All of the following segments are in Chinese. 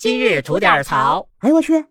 今日吐点槽。哎呦我去！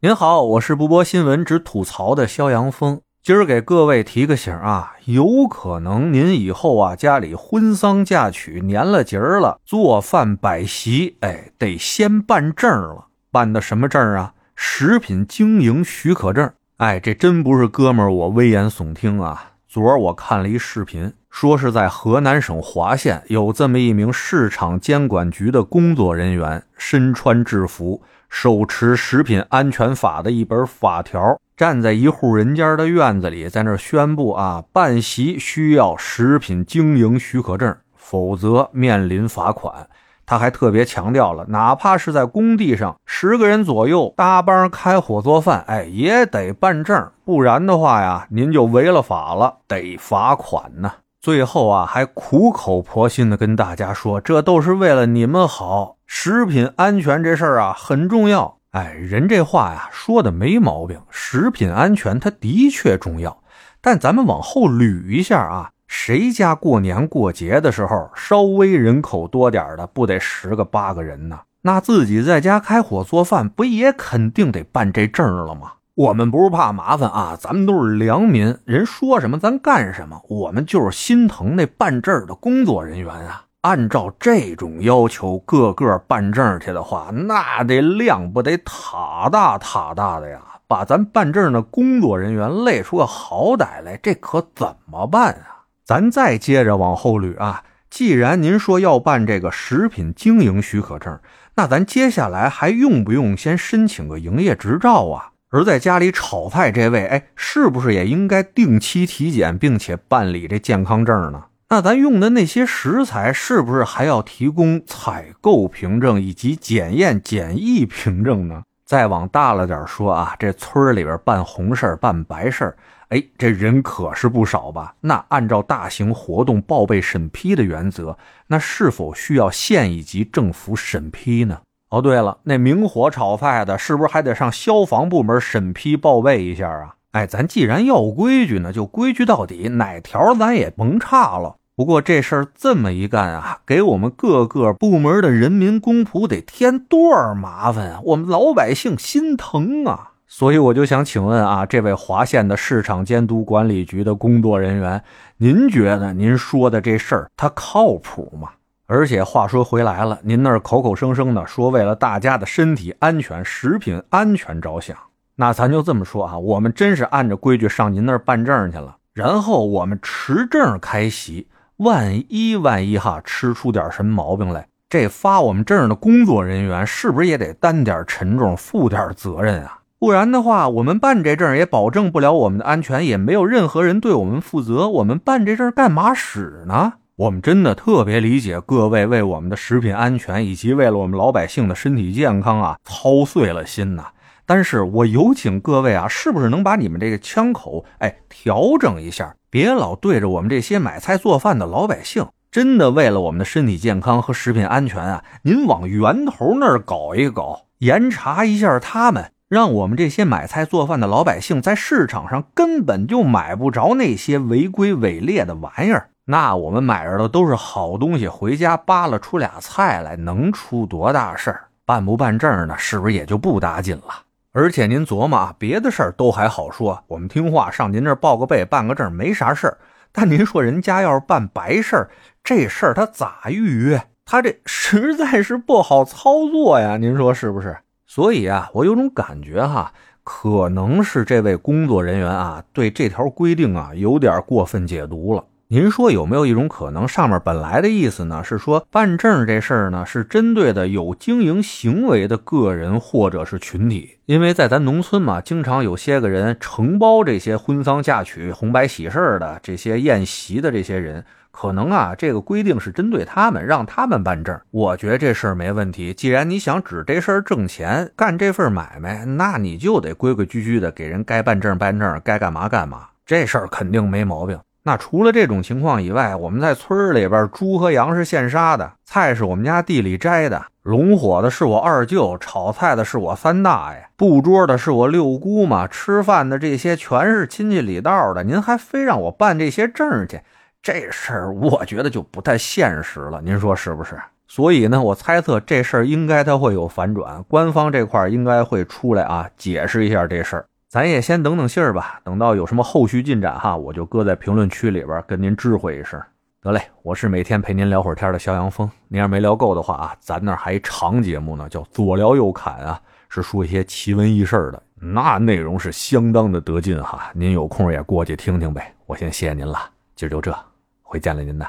您好，我是不播新闻只吐槽的肖阳峰。今儿给各位提个醒啊，有可能您以后啊家里婚丧嫁娶年了节儿了，做饭摆席，哎，得先办证了。办的什么证啊？食品经营许可证。哎，这真不是哥们儿我危言耸听啊。昨儿我看了一视频，说是在河南省滑县有这么一名市场监管局的工作人员，身穿制服。手持食品安全法的一本法条，站在一户人家的院子里，在那宣布啊，办席需要食品经营许可证，否则面临罚款。他还特别强调了，哪怕是在工地上十个人左右搭帮开火做饭，哎，也得办证，不然的话呀，您就违了法了，得罚款呢。最后啊，还苦口婆心的跟大家说，这都是为了你们好，食品安全这事儿啊很重要。哎，人这话呀说的没毛病，食品安全它的确重要。但咱们往后捋一下啊，谁家过年过节的时候稍微人口多点的，不得十个八个人呢？那自己在家开火做饭，不也肯定得办这证了吗？我们不是怕麻烦啊，咱们都是良民，人说什么咱干什么。我们就是心疼那办证的工作人员啊。按照这种要求，个个办证去的话，那得量不得塔大塔大的呀，把咱办证的工作人员累出个好歹来，这可怎么办啊？咱再接着往后捋啊，既然您说要办这个食品经营许可证，那咱接下来还用不用先申请个营业执照啊？而在家里炒菜这位，哎，是不是也应该定期体检，并且办理这健康证呢？那咱用的那些食材，是不是还要提供采购凭证以及检验检疫凭证呢？再往大了点说啊，这村里边办红事办白事哎，这人可是不少吧？那按照大型活动报备审批的原则，那是否需要县一级政府审批呢？哦，对了，那明火炒菜的，是不是还得上消防部门审批报备一下啊？哎，咱既然要规矩呢，就规矩到底，哪条咱也甭差了。不过这事儿这么一干啊，给我们各个部门的人民公仆得添多少麻烦啊？我们老百姓心疼啊！所以我就想请问啊，这位华县的市场监督管理局的工作人员，您觉得您说的这事儿它靠谱吗？而且话说回来了，您那儿口口声声的说为了大家的身体安全、食品安全着想，那咱就这么说啊，我们真是按着规矩上您那儿办证去了，然后我们持证开席，万一万一哈吃出点什么毛病来，这发我们证的工作人员是不是也得担点沉重、负点责任啊？不然的话，我们办这证也保证不了我们的安全，也没有任何人对我们负责，我们办这证干嘛使呢？我们真的特别理解各位为我们的食品安全以及为了我们老百姓的身体健康啊操碎了心呐。但是我有请各位啊，是不是能把你们这个枪口哎调整一下，别老对着我们这些买菜做饭的老百姓。真的为了我们的身体健康和食品安全啊，您往源头那儿搞一搞，严查一下他们，让我们这些买菜做饭的老百姓在市场上根本就买不着那些违规伪劣的玩意儿。那我们买着的都是好东西，回家扒拉出俩菜来，能出多大事儿？办不办证呢？是不是也就不打紧了？而且您琢磨啊，别的事儿都还好说，我们听话上您这儿报个备，办个证没啥事儿。但您说人家要是办白事儿，这事儿他咋预约？他这实在是不好操作呀！您说是不是？所以啊，我有种感觉哈，可能是这位工作人员啊，对这条规定啊有点过分解读了。您说有没有一种可能，上面本来的意思呢是说办证这事儿呢是针对的有经营行为的个人或者是群体？因为在咱农村嘛，经常有些个人承包这些婚丧嫁娶、红白喜事儿的这些宴席的这些人，可能啊这个规定是针对他们，让他们办证。我觉得这事儿没问题。既然你想指这事儿挣钱，干这份买卖，那你就得规规矩矩的给人该办证办证，该干嘛干嘛。这事儿肯定没毛病。那除了这种情况以外，我们在村里边，猪和羊是现杀的，菜是我们家地里摘的，龙火的是我二舅，炒菜的是我三大爷，布桌的是我六姑妈，吃饭的这些全是亲戚里道的。您还非让我办这些证去，这事儿我觉得就不太现实了。您说是不是？所以呢，我猜测这事儿应该它会有反转，官方这块应该会出来啊，解释一下这事儿。咱也先等等信儿吧，等到有什么后续进展哈，我就搁在评论区里边跟您知会一声。得嘞，我是每天陪您聊会儿天的肖阳峰。您要没聊够的话啊，咱那还长节目呢，叫左聊右侃啊，是说一些奇闻异事的，那内容是相当的得劲哈。您有空也过去听听呗。我先谢谢您了，今儿就这，回见了您呐。